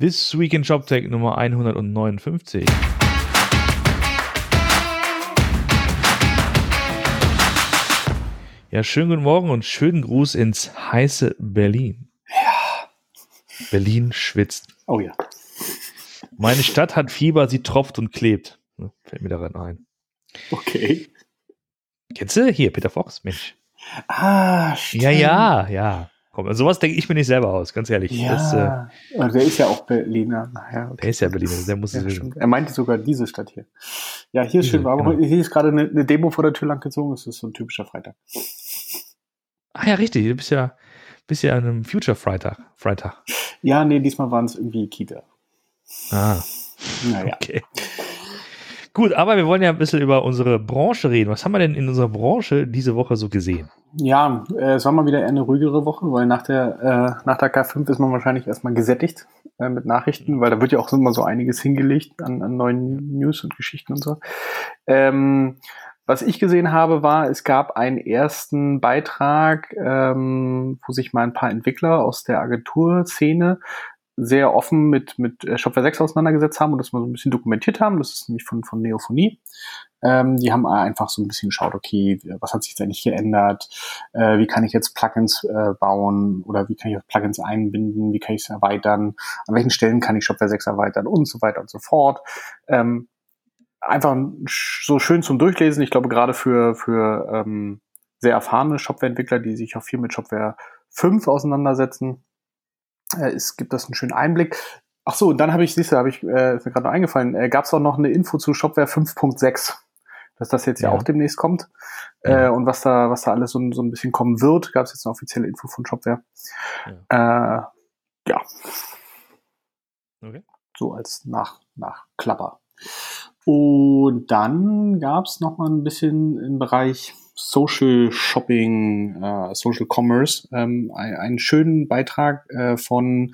This Week in JobTech Nummer 159. Ja, schönen guten Morgen und schönen Gruß ins heiße Berlin. Ja. Berlin schwitzt. Oh ja. Meine Stadt hat Fieber, sie tropft und klebt. Fällt mir daran ein. Okay. Kennst du? Hier, Peter Fox, Mensch. Ah, stimmt. Ja, ja, ja. Komm, also sowas denke ich mir nicht selber aus, ganz ehrlich. Ja, Das, äh, Und der ist ja auch Berliner. Naja, okay. der ist ja Berliner, der muss es Ja, wissen. er meinte sogar diese Stadt hier. Ja, hier ist Diese, schön warm. genau. Hier ist gerade eine, eine Demo vor der Tür lang gezogen. Es ist so ein typischer Freitag. Ah ja, richtig. Du bist ja, bist ja an einem Future Freitag. Freitag. Ja, nee, diesmal waren es irgendwie Kita. Ah, Naja. okay. Gut, aber wir wollen ja ein bisschen über unsere Branche reden. Was haben wir denn in unserer Branche diese Woche so gesehen? Ja, äh, es war mal wieder eher eine ruhigere Woche, weil nach der, äh, nach der K5 ist man wahrscheinlich erstmal gesättigt äh, mit Nachrichten, weil da wird ja auch immer so einiges hingelegt an, an neuen News und Geschichten und so. Ähm, was ich gesehen habe, war, es gab einen ersten Beitrag, ähm, wo sich mal ein paar Entwickler aus der Agenturszene sehr offen mit, mit äh, Shopware 6 auseinandergesetzt haben und das mal so ein bisschen dokumentiert haben. Das ist nämlich von, von Neophonie. Ähm, die haben einfach so ein bisschen geschaut, okay, was hat sich jetzt eigentlich geändert? Äh, wie kann ich jetzt Plugins äh, bauen oder wie kann ich Plugins einbinden? Wie kann ich es erweitern? An welchen Stellen kann ich Shopware 6 erweitern und so weiter und so fort? Ähm, einfach so schön zum Durchlesen. Ich glaube, gerade für, für ähm, sehr erfahrene Shopware-Entwickler, die sich auch viel mit Shopware 5 auseinandersetzen, äh, es gibt das einen schönen Einblick. Ach so, und dann habe ich, siehst du, habe ich, äh, ist mir gerade noch eingefallen, äh, gab es auch noch eine Info zu Shopware 5.6, dass das jetzt ja, Ja. auch demnächst kommt. Ja. Äh, und was da, was da alles so, so ein bisschen kommen wird, gab es jetzt eine offizielle Info von Shopware. Äh, ja, Okay. so als Nach Nachklapper. Und dann gab es noch mal ein bisschen im Bereich Social Shopping, äh, Social Commerce, ähm, ein- einen schönen Beitrag äh, von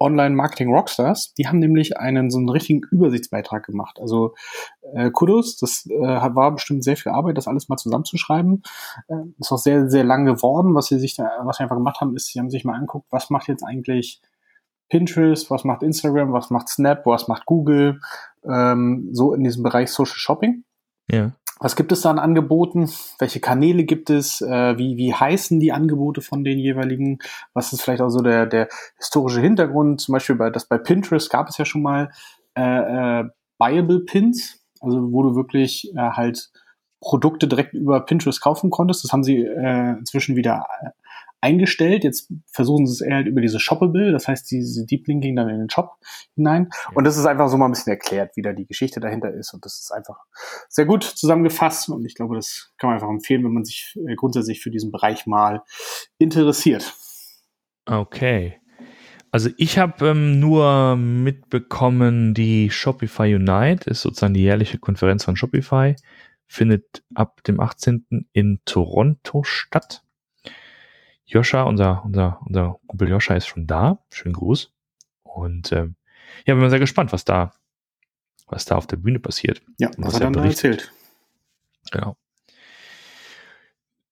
Online Marketing Rockstars. Die haben nämlich einen so einen richtigen Übersichtsbeitrag gemacht. Also äh, Kudos, das äh, war bestimmt sehr viel Arbeit, das alles mal zusammenzuschreiben. Äh, ist auch sehr, sehr lang geworden. Was sie sich da, was sie einfach gemacht haben, ist, sie haben sich mal angeguckt, was macht jetzt eigentlich Pinterest, was macht Instagram, was macht Snap, was macht Google, ähm, so in diesem Bereich Social Shopping. Ja. Was gibt es da an Angeboten? Welche Kanäle gibt es? Äh, wie, wie heißen die Angebote von den jeweiligen? Was ist vielleicht auch so der, der historische Hintergrund? Zum Beispiel bei, das bei Pinterest gab es ja schon mal äh, äh, Buyable Pins, also wo du wirklich äh, halt Produkte direkt über Pinterest kaufen konntest. Das haben sie äh, inzwischen wieder äh, eingestellt. Jetzt versuchen sie es eher halt über diese Shoppable, das heißt diese Deep Linking dann in den Shop hinein. Und das ist einfach so mal ein bisschen erklärt, wie da die Geschichte dahinter ist. Und das ist einfach sehr gut zusammengefasst. Und ich glaube, das kann man einfach empfehlen, wenn man sich äh, grundsätzlich für diesen Bereich mal interessiert. Okay. Also ich habe ähm, nur mitbekommen, die Shopify Unite ist sozusagen die jährliche Konferenz von Shopify, findet ab dem 18. in Toronto statt. Joscha, unser, unser, unser Kumpel Joscha ist schon da. Schönen Gruß. Und ähm, ja, bin mal sehr gespannt, was da, was da auf der Bühne passiert. Ja, was was er dann da berichtet. erzählt. Genau.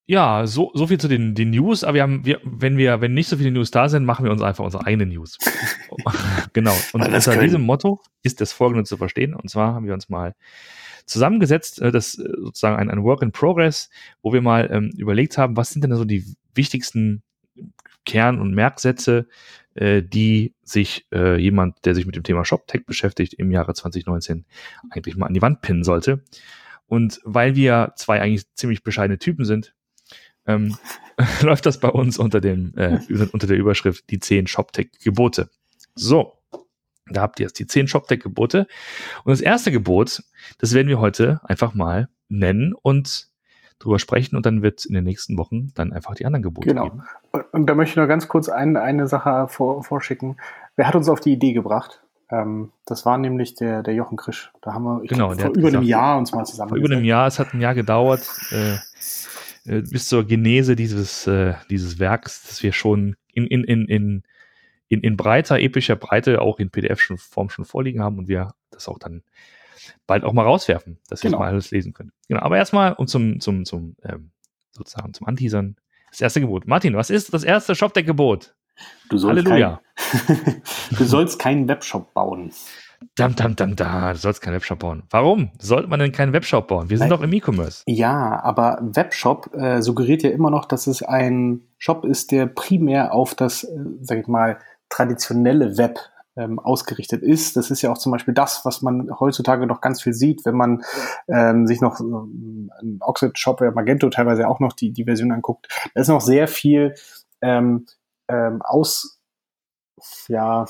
Ja, so, so viel zu den, den News, aber wir haben, wir, wenn wir, wenn nicht so viele News da sind, machen wir uns einfach unsere eigenen News. genau. Und unter können. diesem Motto ist das folgende zu verstehen. Und zwar haben wir uns mal zusammengesetzt, äh, das äh, sozusagen ein, ein Work in Progress, wo wir mal ähm, überlegt haben, was sind denn so die wichtigsten Kern- und Merksätze, äh, die sich äh, jemand, der sich mit dem Thema ShopTech beschäftigt, im Jahre 2019 eigentlich mal an die Wand pinnen sollte. Und weil wir zwei eigentlich ziemlich bescheidene Typen sind, ähm, läuft das bei uns unter dem äh, unter der Überschrift die 10 ShopTech-Gebote. So, da habt ihr jetzt die 10 ShopTech-Gebote. Und das erste Gebot, das werden wir heute einfach mal nennen und drüber sprechen und dann wird in den nächsten Wochen dann einfach die anderen Gebote Genau. geben. Und, und da möchte ich noch ganz kurz ein, eine Sache vor, vorschicken. Wer hat uns auf die Idee gebracht? Ähm, das war nämlich der, der Jochen Krisch. Da haben wir Genau, glaub, vor über einem gesagt- Jahr uns mal zusammen. Vor über einem Jahr, es hat ein Jahr gedauert, äh, äh, bis zur Genese dieses, äh, dieses Werks, das wir schon in, in, in, in, in, in breiter, epischer Breite auch in PDF-Form schon vorliegen haben und wir das auch dann bald auch mal rauswerfen, dass ihr Genau. mal alles lesen könnt. Genau, aber erstmal und zum, zum, zum, ähm, sozusagen zum Anteasern. Das erste Gebot. Martin, was ist das erste Shopdeck-Gebot? Du sollst, Halleluja. Kein, du sollst keinen Webshop bauen. Dam, dam, dam, da, du sollst keinen Webshop bauen. Warum sollte man denn keinen Webshop bauen? Wir sind Nein. doch im E-Commerce. Ja, aber Webshop äh, suggeriert ja immer noch, dass es ein Shop ist, der primär auf das, äh, sag ich mal, traditionelle Web ähm, ausgerichtet ist. Das ist ja auch zum Beispiel das, was man heutzutage noch ganz viel sieht, wenn man ähm, sich noch ähm, Oxid oder Magento teilweise auch noch die, die Version anguckt. Da ist noch sehr viel ähm, ähm, aus, ja,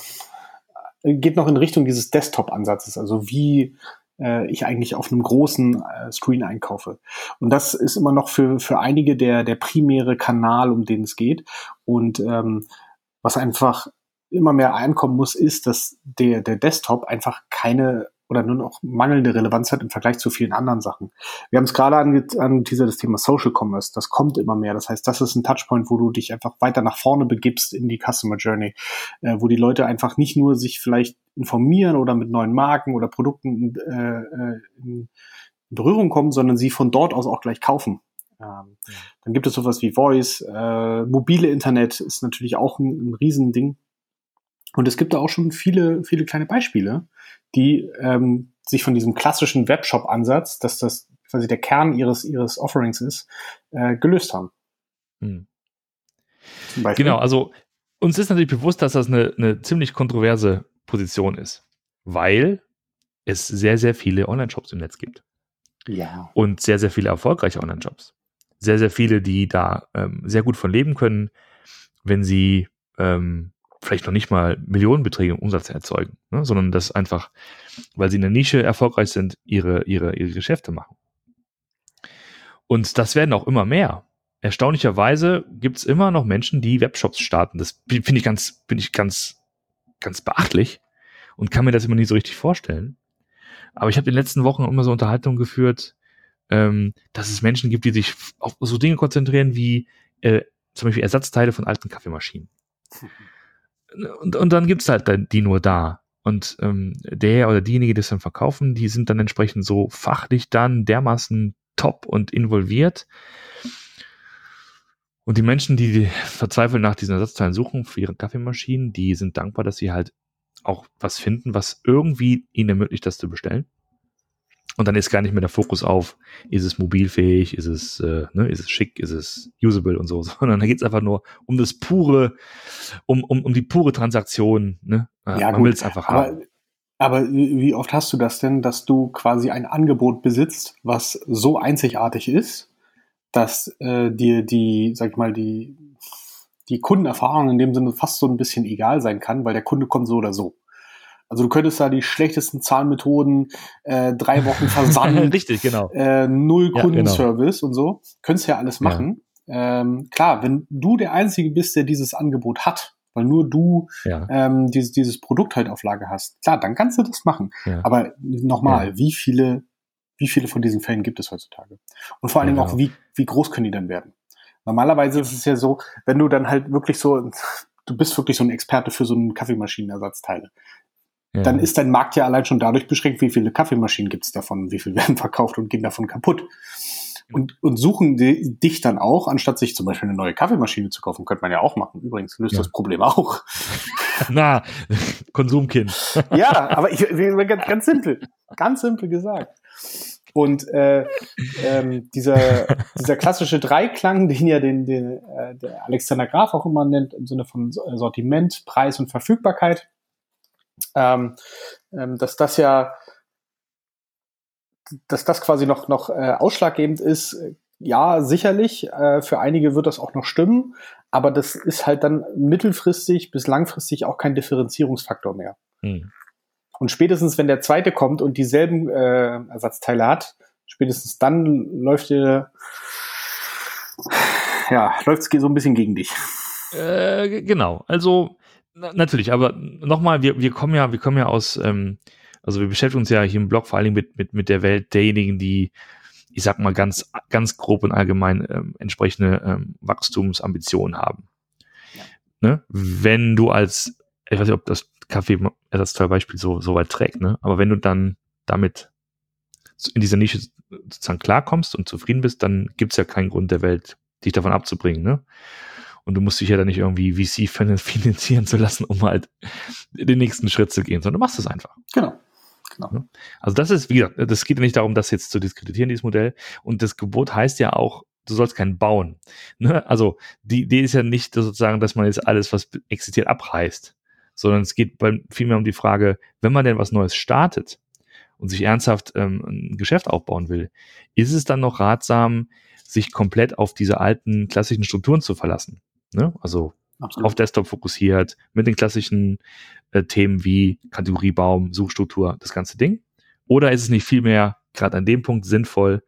geht noch in Richtung dieses Desktop-Ansatzes, also wie äh, ich eigentlich auf einem großen äh, Screen einkaufe. Und das ist immer noch für, für einige der, der primäre Kanal, um den es geht. Und ähm, was einfach immer mehr einkommen muss, ist, dass der, der Desktop einfach keine oder nur noch mangelnde Relevanz hat im Vergleich zu vielen anderen Sachen. Wir haben es gerade angeteasert, das Thema Social Commerce. Das kommt immer mehr. Das heißt, das ist ein Touchpoint, wo du dich einfach weiter nach vorne begibst in die Customer Journey, äh, wo die Leute einfach nicht nur sich vielleicht informieren oder mit neuen Marken oder Produkten äh, äh in Berührung kommen, sondern sie von dort aus auch gleich kaufen. Ähm, ja. Dann gibt es sowas wie Voice, äh, mobile Internet ist natürlich auch ein, ein Riesending. Und es gibt da auch schon viele, viele kleine Beispiele, die ähm, sich von diesem klassischen Webshop-Ansatz, dass das quasi der Kern ihres, ihres Offerings ist, äh, gelöst haben. Hm. Genau, also uns ist natürlich bewusst, dass das eine, eine ziemlich kontroverse Position ist, weil es sehr, sehr viele Online-Shops im Netz gibt. Ja. Und sehr, sehr viele erfolgreiche Online-Shops. Sehr, sehr viele, die da ähm, sehr gut von leben können, wenn sie ähm, vielleicht noch nicht mal Millionenbeträge im Umsatz erzeugen, ne, sondern das einfach, weil sie in der Nische erfolgreich sind, ihre, ihre, ihre Geschäfte machen. Und das werden auch immer mehr. Erstaunlicherweise gibt es immer noch Menschen, die Webshops starten. Das finde ich ganz, finde ich ganz, ganz beachtlich und kann mir das immer nicht so richtig vorstellen. Aber ich habe in den letzten Wochen immer so Unterhaltungen geführt, ähm, dass es Menschen gibt, die sich auf so Dinge konzentrieren wie äh, zum Beispiel Ersatzteile von alten Kaffeemaschinen. und, und dann gibt's halt die nur da. Und ähm, der oder diejenige, die es dann verkaufen, die sind dann entsprechend so fachlich dann dermaßen top und involviert. Und die Menschen, die verzweifelt nach diesen Ersatzteilen suchen für ihre Kaffeemaschinen, die sind dankbar, dass sie halt auch was finden, was irgendwie ihnen ermöglicht, das zu bestellen. Und dann ist gar nicht mehr der Fokus auf, ist es mobilfähig, ist es, äh, ne, ist es schick, ist es usable und so, sondern da geht es einfach nur um das pure, um, um, um die pure Transaktion. Ne? Ja, Man will es einfach aber, haben. Aber wie oft hast du das denn, dass du quasi ein Angebot besitzt, was so einzigartig ist, dass äh, dir die, sag ich mal, die, die Kundenerfahrung in dem Sinne fast so ein bisschen egal sein kann, weil der Kunde kommt so oder so. Also du könntest da die schlechtesten Zahlmethoden, äh, drei Wochen Versand, Richtig, genau. äh, null Kundenservice ja, genau. und so, könntest ja alles machen. Ja. Ähm, klar, wenn du der Einzige bist, der dieses Angebot hat, weil nur du ja. ähm, dieses, dieses Produkt halt auf Lager hast, klar, dann kannst du das machen. Aber nochmal, wie viele, wie viele von diesen Fällen gibt es heutzutage? Und vor allen Dingen auch, wie, wie groß können die dann werden? Normalerweise ist es ja so, wenn du dann halt wirklich so, du bist wirklich so ein Experte für so einen Kaffeemaschinenersatzteile ja. dann ist dein Markt ja allein schon dadurch beschränkt, wie viele Kaffeemaschinen gibt es davon, wie viel werden verkauft und gehen davon kaputt. Und, und suchen die, dich dann auch, anstatt sich zum Beispiel eine neue Kaffeemaschine zu kaufen, könnte man ja auch machen. Übrigens löst ja. das Problem auch. Na, Konsumkind. ja, aber ich, ganz, ganz simpel, ganz simpel gesagt. Und äh, ähm, dieser, dieser klassische Dreiklang, den ja den, den äh, der Alexander Graf auch immer nennt, im Sinne von Sortiment, Preis und Verfügbarkeit, ähm, ähm, dass das ja, dass das quasi noch, noch äh, ausschlaggebend ist, ja, sicherlich, äh, für einige wird das auch noch stimmen, aber das ist halt dann mittelfristig bis langfristig auch kein Differenzierungsfaktor mehr. Hm. Und spätestens, wenn der zweite kommt und dieselben äh, Ersatzteile hat, spätestens dann läuft der, ja, läuft es so ein bisschen gegen dich. Äh, genau. Also natürlich, aber nochmal, wir, wir kommen ja, wir kommen ja aus, ähm, also wir beschäftigen uns ja hier im Blog vor allen Dingen mit, mit, mit der Welt derjenigen, die, ich sag mal ganz, ganz grob und allgemein ähm, entsprechende ähm, Wachstumsambitionen haben. Ja. Ne? Wenn du als, ich weiß nicht, ob das Kaffee-Ersatzteilbeispiel so, so weit trägt, ne? aber wenn du dann damit in dieser Nische sozusagen klarkommst und zufrieden bist, dann gibt's ja keinen Grund der Welt, dich davon abzubringen. Ne? Und du musst dich ja dann nicht irgendwie VC finanzieren zu lassen, um halt den nächsten Schritt zu gehen, sondern du machst es einfach. Genau. Genau. Also das ist, wie gesagt, das geht ja nicht darum, das jetzt zu diskreditieren, dieses Modell. Und das Gebot heißt ja auch, du sollst keinen bauen. Ne? Also die Idee ist ja nicht sozusagen, dass man jetzt alles, was existiert, abreißt, sondern es geht vielmehr um die Frage, wenn man denn was Neues startet und sich ernsthaft ähm, ein Geschäft aufbauen will, ist es dann noch ratsam, sich komplett auf diese alten klassischen Strukturen zu verlassen? Ne? Also Absolut. auf Desktop fokussiert, mit den klassischen äh, Themen wie Kategoriebaum, Suchstruktur, das ganze Ding? Oder ist es nicht vielmehr gerade an dem Punkt sinnvoll,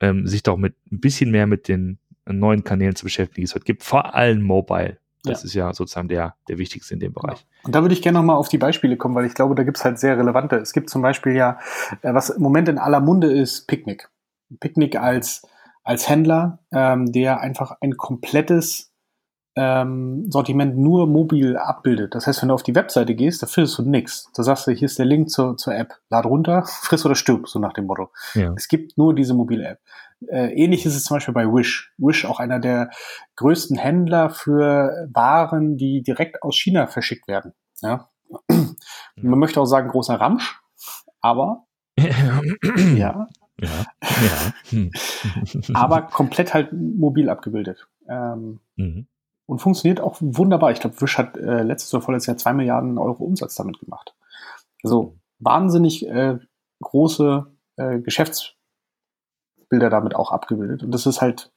ähm, sich doch mit ein bisschen mehr mit den neuen Kanälen zu beschäftigen, die es heute gibt, vor allem Mobile. Das ja. ist ja sozusagen der, der wichtigste in dem Bereich. Und da würde ich gerne nochmal auf die Beispiele kommen, weil ich glaube, da gibt es halt sehr relevante. Es gibt zum Beispiel ja, äh, was im Moment in aller Munde ist, Picknick. Picknick als, als Händler, ähm, der einfach ein komplettes ähm, Sortiment nur mobil abbildet. Das heißt, wenn du auf die Webseite gehst, da findest du nichts. Da sagst du, hier ist der Link zur, zur App. Lad runter, friss oder stirb, so nach dem Motto. Ja. Es gibt nur diese mobile App. Äh, ähnlich ist es zum Beispiel bei Wish. Wish, auch einer der größten Händler für Waren, die direkt aus China verschickt werden. Ja? Man möchte auch sagen, großer Ramsch, aber ja. Ja, ja. Hm. aber komplett halt mobil abgebildet. Ähm, mhm und funktioniert auch wunderbar. Ich glaube, Wish hat äh, letztes oder vorletztes Jahr zwei Milliarden Euro Umsatz damit gemacht. Also wahnsinnig äh, große äh, Geschäftsbilder damit auch abgebildet. Und das ist halt,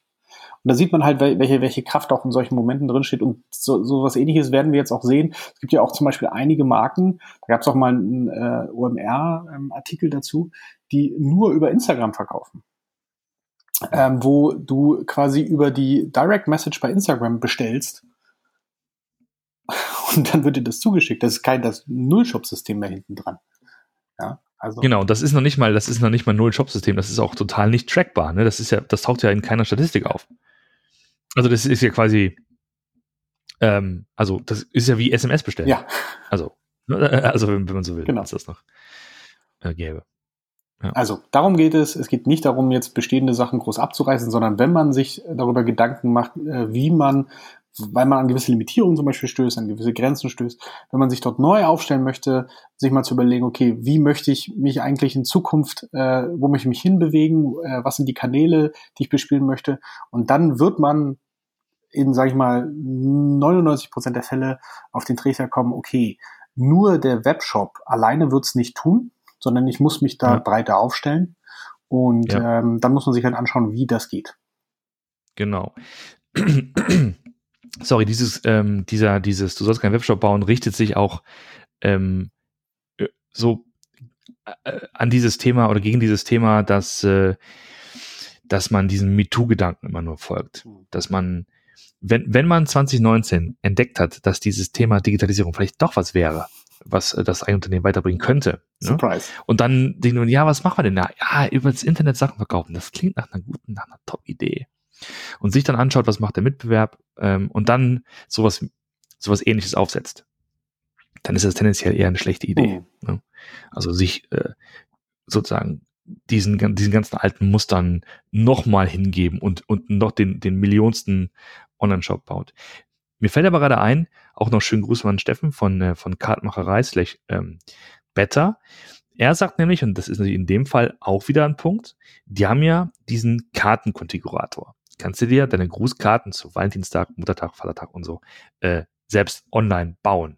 und da sieht man halt, welche, welche Kraft auch in solchen Momenten drinsteht. Und so, so was ähnliches werden wir jetzt auch sehen. Es gibt ja auch zum Beispiel einige Marken, da gab es auch mal einen äh, OMR-Artikel ähm, dazu, die nur über Instagram verkaufen ähm, wo du quasi über die Direct Message bei Instagram bestellst und dann wird dir das zugeschickt. Das ist kein das Null-Shop-System mehr hinten dran. Ja, also. Genau, das ist noch nicht mal, das ist noch nicht mal Null-Shop-System. Das ist auch total nicht trackbar. Ne? Das ist ja, das taucht ja in keiner Statistik auf. Also das ist ja quasi, ähm, also das ist ja wie SMS bestellen. Ja. Also, ne, also wenn, man so will, genau. dass das noch äh, gäbe. Also darum geht es. Es geht nicht darum, jetzt bestehende Sachen groß abzureißen, sondern wenn man sich darüber Gedanken macht, äh, wie man, weil man an gewisse Limitierungen zum Beispiel stößt, an gewisse Grenzen stößt, wenn man sich dort neu aufstellen möchte, sich mal zu überlegen, okay, wie möchte ich mich eigentlich in Zukunft, äh, wo möchte ich mich hinbewegen, äh, was sind die Kanäle, die ich bespielen möchte. Und dann wird man in, sage ich mal, 99 Prozent der Fälle auf den Trichter kommen, okay, nur der Webshop alleine wird's nicht tun, sondern ich muss mich da ja. breiter aufstellen. Und ja. ähm, dann muss man sich halt anschauen, wie das geht. Genau. Sorry, dieses, ähm, dieser, dieses, du sollst keinen Webshop bauen, richtet sich auch ähm, äh, so äh, an dieses Thema oder gegen dieses Thema, dass, äh, dass man diesen MeToo-Gedanken immer nur folgt. Hm. Dass man, wenn, wenn man 2019 entdeckt hat, dass dieses Thema Digitalisierung vielleicht doch was wäre, was äh, das Unternehmen weiterbringen könnte. Ne? Surprise. Und dann denken wir, ja, was machen wir denn da? Ja, über das Internet Sachen verkaufen. Das klingt nach einer guten, nach einer Top-Idee. Und sich dann anschaut, was macht der Mitbewerb ähm, und dann sowas, sowas ähnliches aufsetzt. Dann ist das tendenziell eher eine schlechte Idee. Mhm. Ne? Also sich äh, sozusagen diesen, diesen ganzen alten Mustern nochmal hingeben und, und noch den, den millionsten Online-Shop baut. Mir fällt aber gerade ein, auch noch schönen Gruß an Steffen von, äh, von Kartmacherei slash ähm, Better. Er sagt nämlich, und das ist natürlich in dem Fall auch wieder ein Punkt, die haben ja diesen Kartenkonfigurator. Kannst du dir deine Grußkarten zu Valentinstag, Muttertag, Vatertag und so äh, selbst online bauen.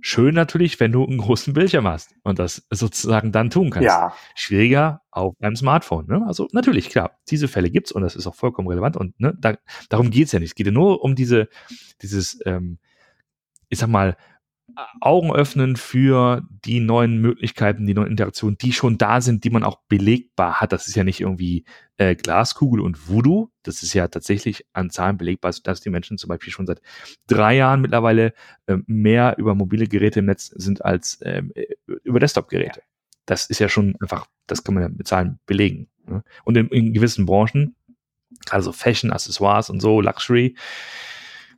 Schön natürlich, wenn du einen großen Bildschirm hast und das sozusagen dann tun kannst. Ja. Schwieriger auf einem Smartphone. Ne? Also natürlich, klar, diese Fälle gibt's und das ist auch vollkommen relevant und ne, da, darum geht's ja nicht. Es geht ja nur um diese, dieses, ähm, ich sag mal, Augen öffnen für die neuen Möglichkeiten, die neuen Interaktionen, die schon da sind, die man auch belegbar hat. Das ist ja nicht irgendwie äh, Glaskugel und Voodoo. Das ist ja tatsächlich an Zahlen belegbar, dass die Menschen zum Beispiel schon seit drei Jahren mittlerweile äh, mehr über mobile Geräte im Netz sind als ähm, äh, über Desktop-Geräte. Das ist ja schon einfach, das kann man ja mit Zahlen belegen. Ne? Und in, in gewissen Branchen, also Fashion, Accessoires und so, Luxury,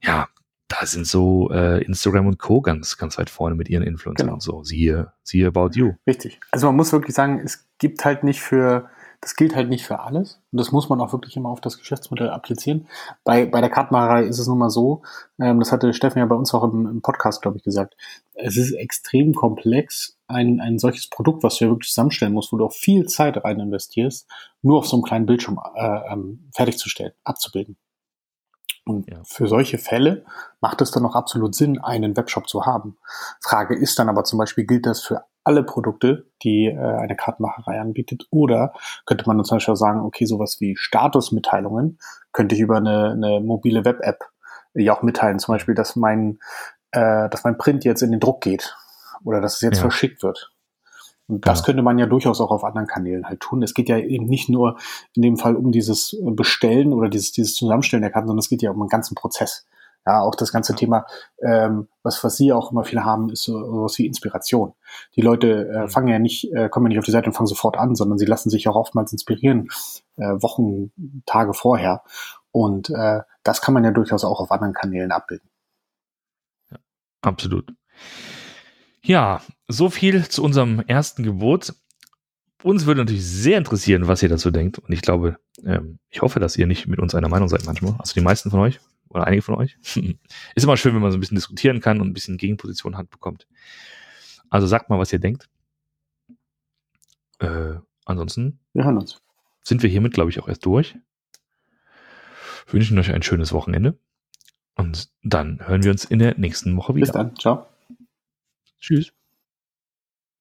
ja, da sind so äh, Instagram und Co. ganz, ganz weit vorne mit ihren Influencern genau. und so. Siehe, siehe About You. Richtig. Also man muss wirklich sagen, es gibt halt nicht für Das gilt halt nicht für alles. Und das muss man auch wirklich immer auf das Geschäftsmodell applizieren. Bei, bei der Kartenmacherei ist es nun mal so, ähm, das hatte Steffen ja bei uns auch im, im Podcast, glaube ich, gesagt. Es ist extrem komplex, ein, ein solches Produkt, was du ja wirklich zusammenstellen musst, wo du auch viel Zeit rein investierst, nur auf so einem kleinen Bildschirm äh, ähm, fertigzustellen, abzubilden. Und ja. für solche Fälle macht es dann auch absolut Sinn, einen Webshop zu haben. Frage ist dann aber zum Beispiel, gilt das für alle Produkte, die äh, eine Kartenmacherei anbietet? Oder könnte man dann zum Beispiel sagen, okay, sowas wie Statusmitteilungen könnte ich über eine, eine mobile Web-App ja auch mitteilen. Zum Beispiel, dass mein, äh, dass mein Print jetzt in den Druck geht oder dass es jetzt ja. verschickt wird. Und das ja. könnte man ja durchaus auch auf anderen Kanälen halt tun. Es geht ja eben nicht nur in dem Fall um dieses Bestellen oder dieses, dieses Zusammenstellen der Karten, sondern es geht ja um einen ganzen Prozess. Ja, auch das ganze Thema, ähm, was, was Sie auch immer viel haben, ist so sowas wie Inspiration. Die Leute äh, fangen ja nicht, äh, kommen ja nicht auf die Seite und fangen sofort an, sondern sie lassen sich auch oftmals inspirieren, äh, Wochen, Tage vorher. Und äh, das kann man ja durchaus auch auf anderen Kanälen abbilden. Ja, absolut. Ja, so viel zu unserem ersten Gebot. Uns würde natürlich sehr interessieren, was ihr dazu denkt. Und ich glaube, ähm, ich hoffe, dass ihr nicht mit uns einer Meinung seid manchmal. Also die meisten von euch oder einige von euch. Ist immer schön, wenn man so ein bisschen diskutieren kann und ein bisschen Gegenposition hat bekommt. Also sagt mal, was ihr denkt. Äh, ansonsten wir hören uns. sind wir hiermit, glaube ich, auch erst durch. Wünschen euch ein schönes Wochenende. Und dann hören wir uns in der nächsten Woche wieder. Bis dann. Ciao. Tschüss.